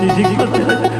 Les extraterrestres,